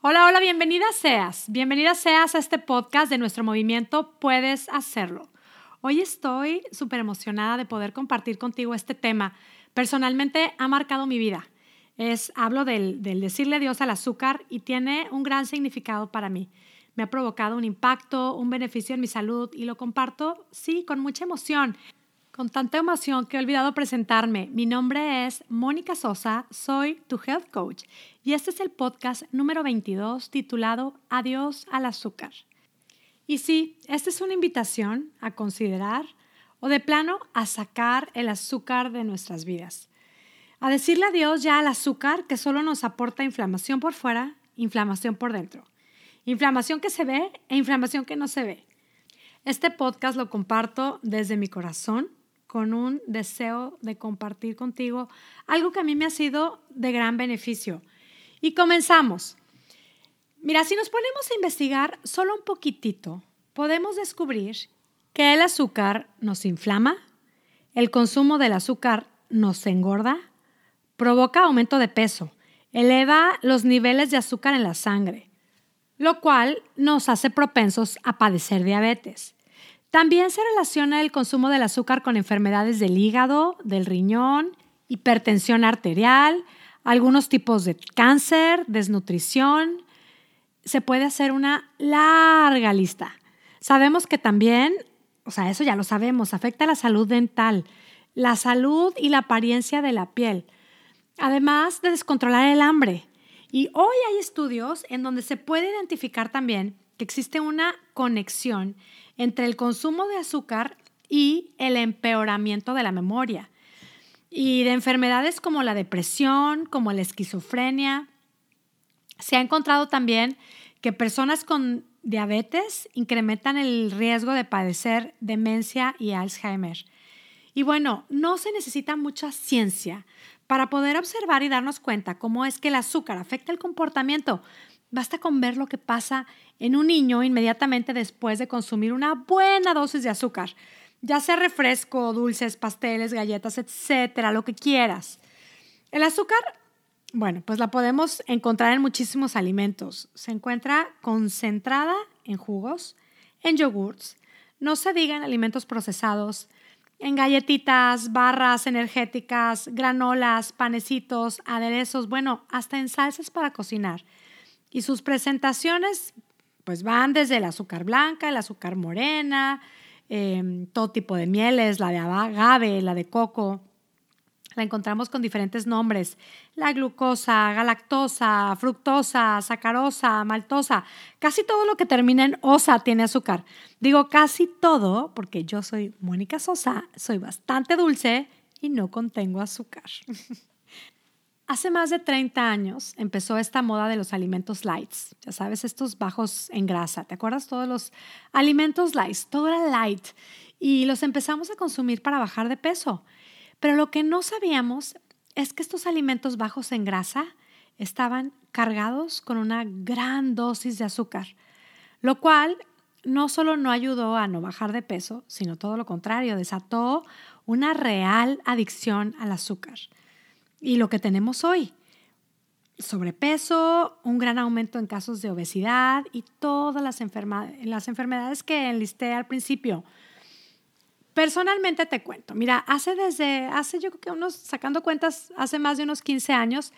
Hola, hola, bienvenida seas. Bienvenida seas a este podcast de nuestro movimiento Puedes Hacerlo. Hoy estoy súper emocionada de poder compartir contigo este tema. Personalmente ha marcado mi vida. Es, hablo del, del decirle adiós al azúcar y tiene un gran significado para mí. Me ha provocado un impacto, un beneficio en mi salud y lo comparto, sí, con mucha emoción. Con tanta emoción que he olvidado presentarme. Mi nombre es Mónica Sosa, soy tu health coach y este es el podcast número 22 titulado Adiós al azúcar. Y sí, esta es una invitación a considerar o de plano a sacar el azúcar de nuestras vidas. A decirle adiós ya al azúcar que solo nos aporta inflamación por fuera, inflamación por dentro. Inflamación que se ve e inflamación que no se ve. Este podcast lo comparto desde mi corazón con un deseo de compartir contigo algo que a mí me ha sido de gran beneficio. Y comenzamos. Mira, si nos ponemos a investigar solo un poquitito, podemos descubrir que el azúcar nos inflama, el consumo del azúcar nos engorda, provoca aumento de peso, eleva los niveles de azúcar en la sangre, lo cual nos hace propensos a padecer diabetes. También se relaciona el consumo del azúcar con enfermedades del hígado, del riñón, hipertensión arterial, algunos tipos de cáncer, desnutrición. Se puede hacer una larga lista. Sabemos que también, o sea, eso ya lo sabemos, afecta la salud dental, la salud y la apariencia de la piel, además de descontrolar el hambre. Y hoy hay estudios en donde se puede identificar también que existe una conexión entre el consumo de azúcar y el empeoramiento de la memoria y de enfermedades como la depresión, como la esquizofrenia. Se ha encontrado también que personas con diabetes incrementan el riesgo de padecer demencia y Alzheimer. Y bueno, no se necesita mucha ciencia para poder observar y darnos cuenta cómo es que el azúcar afecta el comportamiento Basta con ver lo que pasa en un niño inmediatamente después de consumir una buena dosis de azúcar, ya sea refresco, dulces, pasteles, galletas, etcétera, lo que quieras. El azúcar, bueno, pues la podemos encontrar en muchísimos alimentos. Se encuentra concentrada en jugos, en yogurts, no se diga en alimentos procesados, en galletitas, barras energéticas, granolas, panecitos, aderezos, bueno, hasta en salsas para cocinar. Y sus presentaciones pues van desde el azúcar blanca, el azúcar morena, em, todo tipo de mieles, la de agave, la de coco. La encontramos con diferentes nombres. La glucosa, galactosa, fructosa, sacarosa, maltosa. Casi todo lo que termina en osa tiene azúcar. Digo casi todo porque yo soy Mónica Sosa, soy bastante dulce y no contengo azúcar. Hace más de 30 años empezó esta moda de los alimentos lights, ya sabes, estos bajos en grasa. ¿Te acuerdas? Todos los alimentos lights, todo era light y los empezamos a consumir para bajar de peso. Pero lo que no sabíamos es que estos alimentos bajos en grasa estaban cargados con una gran dosis de azúcar, lo cual no solo no ayudó a no bajar de peso, sino todo lo contrario, desató una real adicción al azúcar y lo que tenemos hoy. Sobrepeso, un gran aumento en casos de obesidad y todas las, las enfermedades que enlisté al principio. Personalmente te cuento, mira, hace desde, hace yo creo que unos, sacando cuentas, hace más de unos 15 años,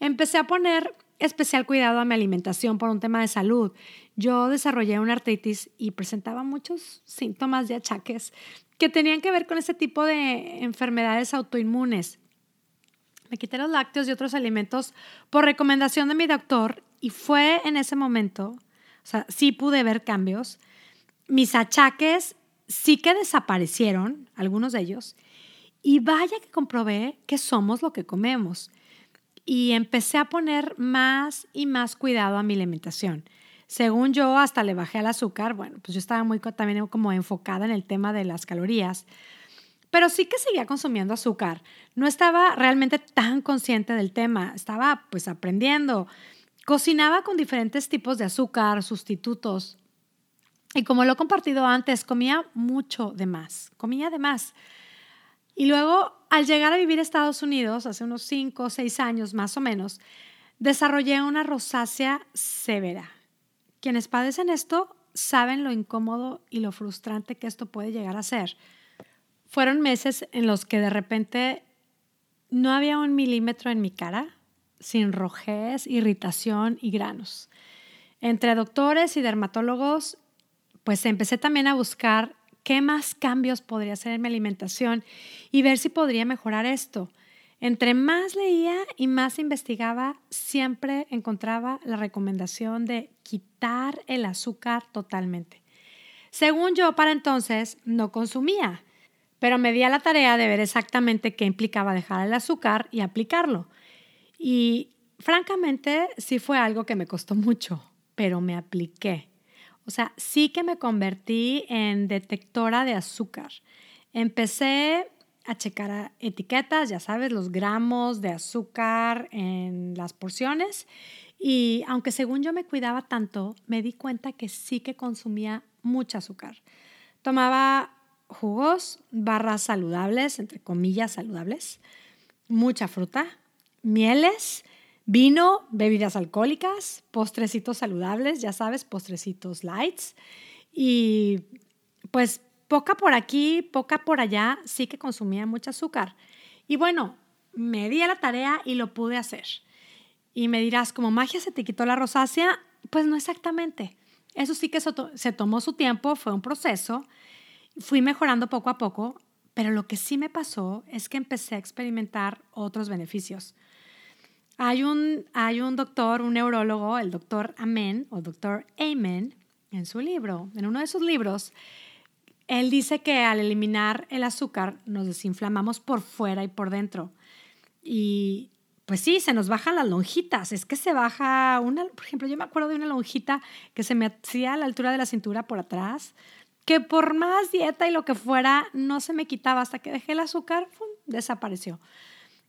empecé a poner especial cuidado a mi alimentación por un tema de salud. Yo desarrollé una artritis y presentaba muchos síntomas de achaques que tenían que ver con ese tipo de enfermedades autoinmunes. Me quité los lácteos y otros alimentos por recomendación de mi doctor y fue en ese momento, o sea, sí pude ver cambios. Mis achaques sí que desaparecieron, algunos de ellos, y vaya que comprobé que somos lo que comemos. Y empecé a poner más y más cuidado a mi alimentación. Según yo, hasta le bajé al azúcar. Bueno, pues yo estaba muy también como enfocada en el tema de las calorías pero sí que seguía consumiendo azúcar. No estaba realmente tan consciente del tema, estaba pues aprendiendo. Cocinaba con diferentes tipos de azúcar, sustitutos. Y como lo he compartido antes, comía mucho de más, comía de más. Y luego, al llegar a vivir a Estados Unidos, hace unos 5 o 6 años más o menos, desarrollé una rosácea severa. Quienes padecen esto saben lo incómodo y lo frustrante que esto puede llegar a ser. Fueron meses en los que de repente no había un milímetro en mi cara, sin rojez, irritación y granos. Entre doctores y dermatólogos, pues empecé también a buscar qué más cambios podría hacer en mi alimentación y ver si podría mejorar esto. Entre más leía y más investigaba, siempre encontraba la recomendación de quitar el azúcar totalmente. Según yo, para entonces no consumía, pero me di a la tarea de ver exactamente qué implicaba dejar el azúcar y aplicarlo. Y francamente, sí fue algo que me costó mucho, pero me apliqué. O sea, sí que me convertí en detectora de azúcar. Empecé a checar etiquetas, ya sabes, los gramos de azúcar en las porciones. Y aunque según yo me cuidaba tanto, me di cuenta que sí que consumía mucho azúcar. Tomaba jugos, barras saludables, entre comillas saludables, mucha fruta, mieles, vino, bebidas alcohólicas, postrecitos saludables, ya sabes, postrecitos lights. Y pues poca por aquí, poca por allá, sí que consumía mucho azúcar. Y bueno, me di a la tarea y lo pude hacer. Y me dirás, ¿como magia se te quitó la rosácea? Pues no exactamente. Eso sí que se tomó su tiempo, fue un proceso. Fui mejorando poco a poco, pero lo que sí me pasó es que empecé a experimentar otros beneficios. Hay un, hay un doctor, un neurólogo, el doctor Amen o doctor Amen, en su libro, en uno de sus libros, él dice que al eliminar el azúcar nos desinflamamos por fuera y por dentro. Y pues sí, se nos bajan las lonjitas. Es que se baja una, por ejemplo, yo me acuerdo de una lonjita que se me hacía a la altura de la cintura por atrás, que por más dieta y lo que fuera, no se me quitaba hasta que dejé el azúcar, desapareció.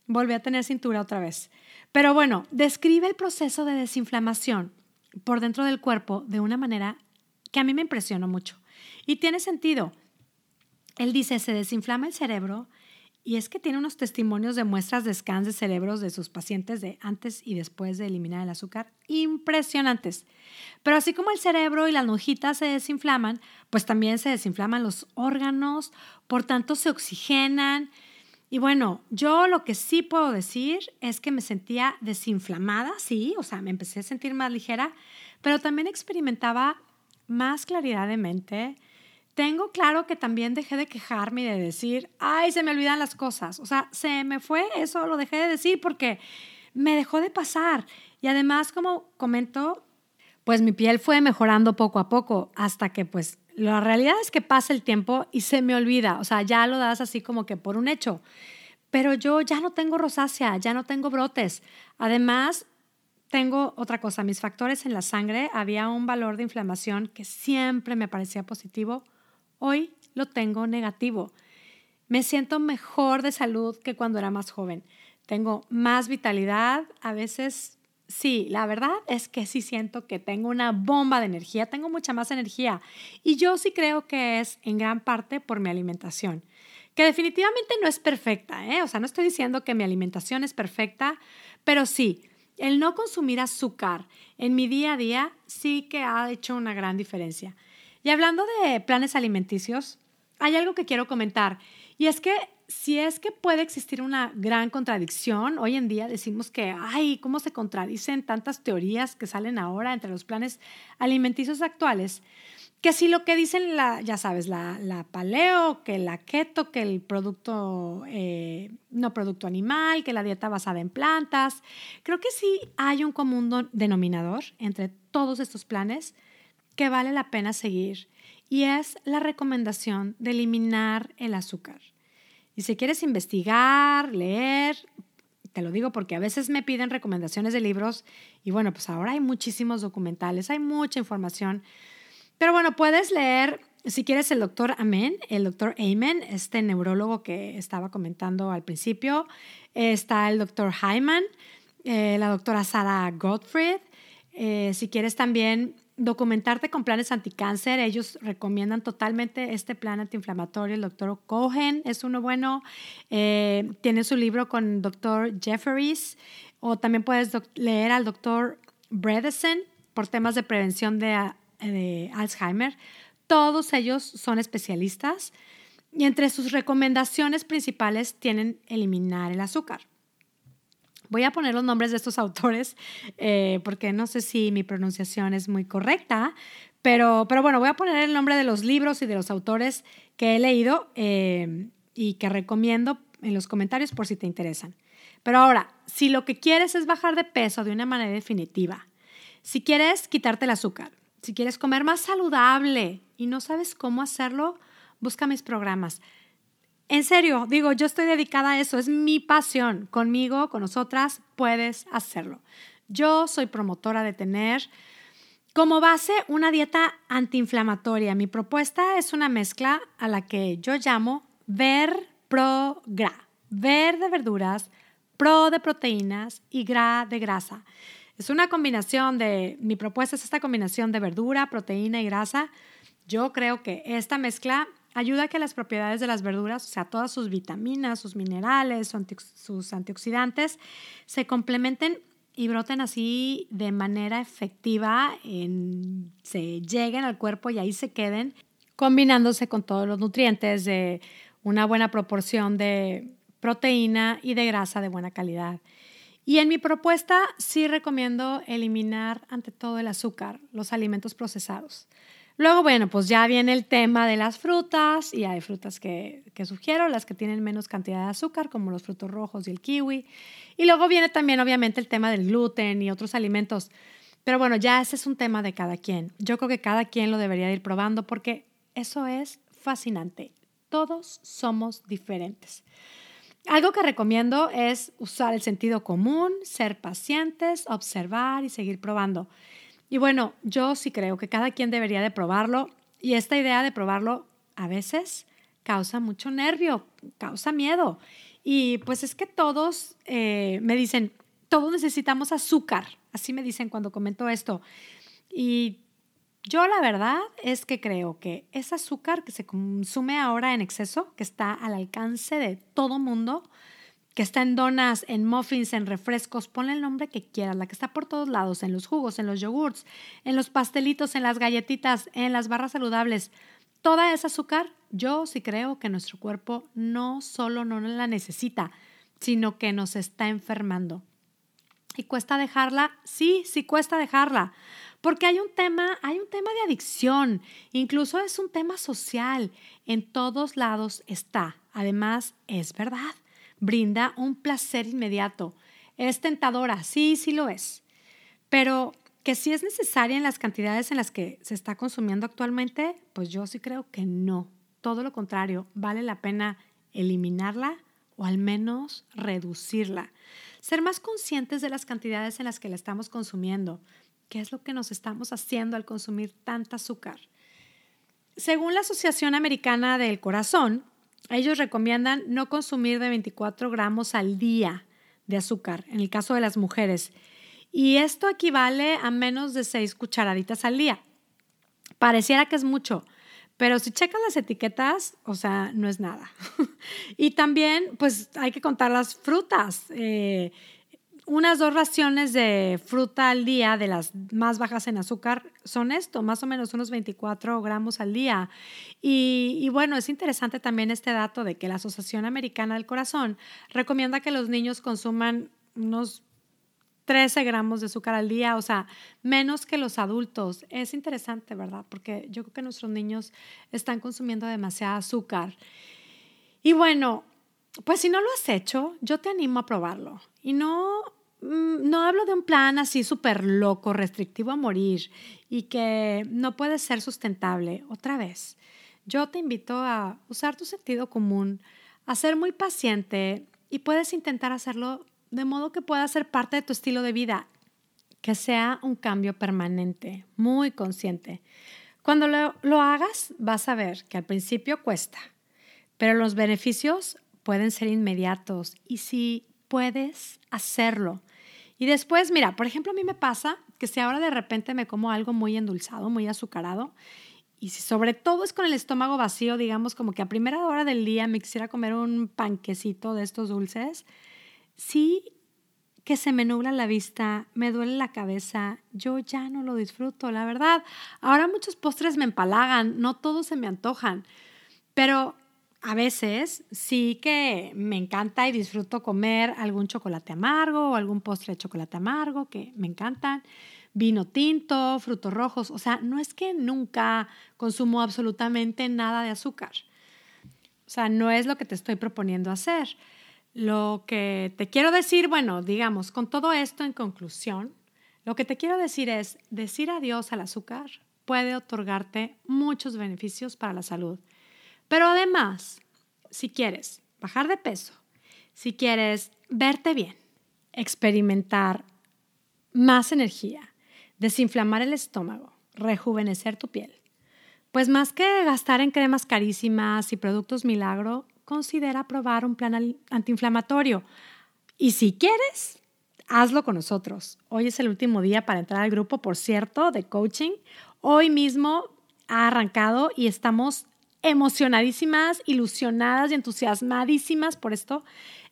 Volví a tener cintura otra vez. Pero bueno, describe el proceso de desinflamación por dentro del cuerpo de una manera que a mí me impresionó mucho. Y tiene sentido. Él dice, se desinflama el cerebro y es que tiene unos testimonios de muestras de scans de cerebros de sus pacientes de antes y después de eliminar el azúcar impresionantes. Pero así como el cerebro y las lonjitas se desinflaman, pues también se desinflaman los órganos, por tanto se oxigenan. Y bueno, yo lo que sí puedo decir es que me sentía desinflamada, sí, o sea, me empecé a sentir más ligera, pero también experimentaba más claridad de mente, tengo claro que también dejé de quejarme y de decir, ay, se me olvidan las cosas. O sea, se me fue eso, lo dejé de decir porque me dejó de pasar. Y además, como comento, pues mi piel fue mejorando poco a poco hasta que pues la realidad es que pasa el tiempo y se me olvida. O sea, ya lo das así como que por un hecho. Pero yo ya no tengo rosácea, ya no tengo brotes. Además, tengo otra cosa, mis factores en la sangre, había un valor de inflamación que siempre me parecía positivo Hoy lo tengo negativo. Me siento mejor de salud que cuando era más joven. Tengo más vitalidad, a veces sí, la verdad es que sí siento que tengo una bomba de energía, tengo mucha más energía y yo sí creo que es en gran parte por mi alimentación, que definitivamente no es perfecta, ¿eh? o sea, no estoy diciendo que mi alimentación es perfecta, pero sí, el no consumir azúcar en mi día a día sí que ha hecho una gran diferencia. Y hablando de planes alimenticios, hay algo que quiero comentar. Y es que si es que puede existir una gran contradicción, hoy en día decimos que, ay, ¿cómo se contradicen tantas teorías que salen ahora entre los planes alimenticios actuales? Que si lo que dicen, la, ya sabes, la, paleo, que la keto, que el producto, eh, no producto animal, que la dieta basada en plantas, creo que sí hay un común denominador entre todos estos planes que vale la pena seguir y es la recomendación de eliminar el azúcar. Y si quieres investigar, leer, te lo digo porque a veces me piden recomendaciones de libros y bueno, pues ahora hay muchísimos documentales, hay mucha información. Pero bueno, puedes leer, si quieres, el doctor Amen, el doctor Amen, este neurólogo que estaba comentando al principio. Está el doctor Hyman, eh, la doctora Sarah Gottfried. Eh, si quieres también documentarte con planes anticáncer. Ellos recomiendan totalmente este plan antiinflamatorio. El doctor Cohen es uno bueno. Eh, tiene su libro con el doctor Jefferies. O también puedes leer al doctor Bredesen por temas de prevención de, de Alzheimer. Todos ellos son especialistas y entre sus recomendaciones principales tienen eliminar el azúcar. Voy a poner los nombres de estos autores eh, porque no sé si mi pronunciación es muy correcta, pero, pero bueno, voy a poner el nombre de los libros y de los autores que he leído eh, y que recomiendo en los comentarios por si te interesan. Pero ahora, si lo que quieres es bajar de peso de una manera definitiva, si quieres quitarte el azúcar, si quieres comer más saludable y no sabes cómo hacerlo, busca mis programas. En serio, digo, yo estoy dedicada a eso, es mi pasión. Conmigo, con nosotras, puedes hacerlo. Yo soy promotora de tener como base una dieta antiinflamatoria. Mi propuesta es una mezcla a la que yo llamo ver pro gra. Ver de verduras, pro de proteínas y gra de grasa. Es una combinación de, mi propuesta es esta combinación de verdura, proteína y grasa. Yo creo que esta mezcla ayuda a que las propiedades de las verduras, o sea, todas sus vitaminas, sus minerales, sus antioxidantes, se complementen y broten así de manera efectiva, se lleguen al cuerpo y ahí se queden, combinándose con todos los nutrientes de una buena proporción de proteína y de grasa de buena calidad. Y en mi propuesta sí recomiendo eliminar ante todo el azúcar, los alimentos procesados. Luego, bueno, pues ya viene el tema de las frutas y hay frutas que, que, sugiero, las que tienen menos cantidad de azúcar, como los frutos rojos y el kiwi. Y luego viene también, obviamente, el tema del gluten y otros alimentos. Pero bueno, ya ese es un tema de cada quien. Yo creo que cada quien lo debería ir probando porque eso es fascinante. Todos somos diferentes. Algo que recomiendo es usar el sentido común, ser pacientes, observar y seguir probando. Y bueno, yo sí creo que cada quien debería de probarlo y esta idea de probarlo a veces causa mucho nervio, causa miedo. Y pues es que todos eh, me dicen, todos necesitamos azúcar, así me dicen cuando comento esto. Y yo la verdad es que creo que ese azúcar que se consume ahora en exceso, que está al alcance de todo mundo, que está en donas, en muffins, en refrescos, ponle el nombre que quieras, la que está por todos lados, en los jugos, en los yogurts, en los pastelitos, en las galletitas, en las barras saludables. Toda esa azúcar, yo sí creo que nuestro cuerpo no solo no la necesita, sino que nos está enfermando. ¿Y cuesta dejarla? Sí, sí cuesta dejarla. Porque hay un tema, hay un tema de adicción, incluso es un tema social. En todos lados está. Además, es verdad brinda un placer inmediato. Es tentadora, sí, sí lo es, pero que si es necesaria en las cantidades en las que se está consumiendo actualmente, pues yo sí creo que no. Todo lo contrario, vale la pena eliminarla o al menos reducirla. Ser más conscientes de las cantidades en las que la estamos consumiendo. ¿Qué es lo que nos estamos haciendo al consumir tanta azúcar? Según la Asociación Americana del Corazón, ellos recomiendan no consumir de 24 gramos al día de azúcar, en el caso de las mujeres. Y esto equivale a menos de 6 cucharaditas al día. Pareciera que es mucho, pero si checas las etiquetas, o sea, no es nada. y también, pues hay que contar las frutas. Eh, unas dos raciones de fruta al día, de las más bajas en azúcar, son esto, más o menos unos 24 gramos al día. Y, bueno, es interesante también este dato de que la Asociación Americana del Corazón recomienda que los niños consuman unos 13 gramos de azúcar al día, o sea, menos que los adultos. Es interesante, ¿verdad? Porque yo creo que nuestros niños están consumiendo demasiada azúcar. Y bueno, pues si no lo has hecho, yo te animo a probarlo. Y no Mm, no hablo de un plan así súper loco, restrictivo a morir y que no puede ser sustentable. Otra vez, yo te invito a usar tu sentido común, a ser muy paciente y puedes intentar hacerlo de modo que pueda ser parte de tu estilo de vida, que sea un cambio permanente, muy consciente. Cuando lo, lo hagas, vas a ver que al principio cuesta, pero los beneficios pueden ser inmediatos y si puedes hacerlo. Y después, mira, por ejemplo, a mí me pasa que si ahora de repente me como algo muy endulzado, muy azucarado, y si sobre todo es con el estómago vacío, digamos como que a primera hora del día me quisiera comer un panquecito de estos dulces, sí que se me nubla la vista, me duele la cabeza, yo ya no lo disfruto, la verdad. Ahora muchos postres me empalagan, no todos se me antojan, pero a veces sí que me encanta y disfruto comer algún chocolate amargo o algún postre de chocolate amargo que me encantan, vino tinto, frutos rojos, o sea, no es que nunca consumo absolutamente nada de azúcar. O sea, no es lo que te estoy proponiendo hacer. Lo que te quiero decir, bueno, digamos, con todo esto en conclusión, lo que te quiero decir es, decir adiós al azúcar puede otorgarte muchos beneficios para la salud. Pero además, si quieres bajar de peso, si quieres verte bien, experimentar más energía, desinflamar el estómago, rejuvenecer tu piel, pues más que gastar en cremas carísimas y productos milagro, considera probar un plan antiinflamatorio. Y si quieres, hazlo con nosotros. Hoy es el último día para entrar al grupo, por cierto, de coaching. Hoy mismo ha arrancado y estamos emocionadísimas, ilusionadas y entusiasmadísimas por esto.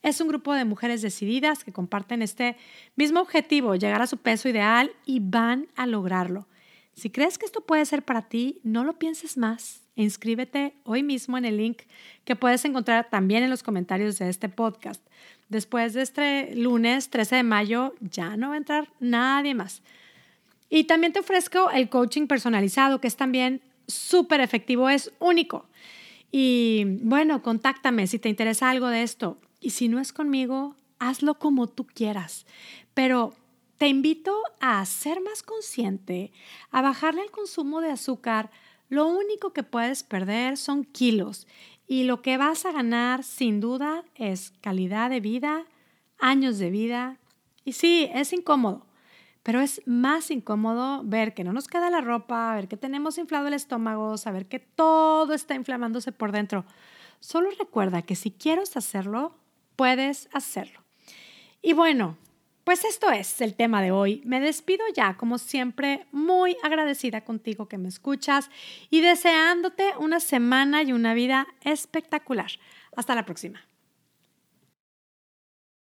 Es un grupo de mujeres decididas que comparten este mismo objetivo, llegar a su peso ideal y van a lograrlo. Si crees que esto puede ser para ti, no lo pienses más. Inscríbete hoy mismo en el link que puedes encontrar también en los comentarios de este podcast. Después de este lunes 13 de mayo ya no va a entrar nadie más. Y también te ofrezco el coaching personalizado, que es también súper efectivo, es único. Y bueno, contáctame si te interesa algo de esto. Y si no es conmigo, hazlo como tú quieras. Pero te invito a ser más consciente, a bajarle el consumo de azúcar. Lo único que puedes perder son kilos y lo que vas a ganar sin duda es calidad de vida, años de vida. Y sí, es incómodo, pero es más incómodo ver que no nos queda la ropa, ver que tenemos inflado el estómago, saber que todo está inflamándose por dentro. Solo recuerda que si quieres hacerlo, puedes hacerlo. Y bueno, pues esto es el tema de hoy. Me despido ya, como siempre, muy agradecida contigo que me escuchas y deseándote una semana y una vida espectacular. Hasta la próxima.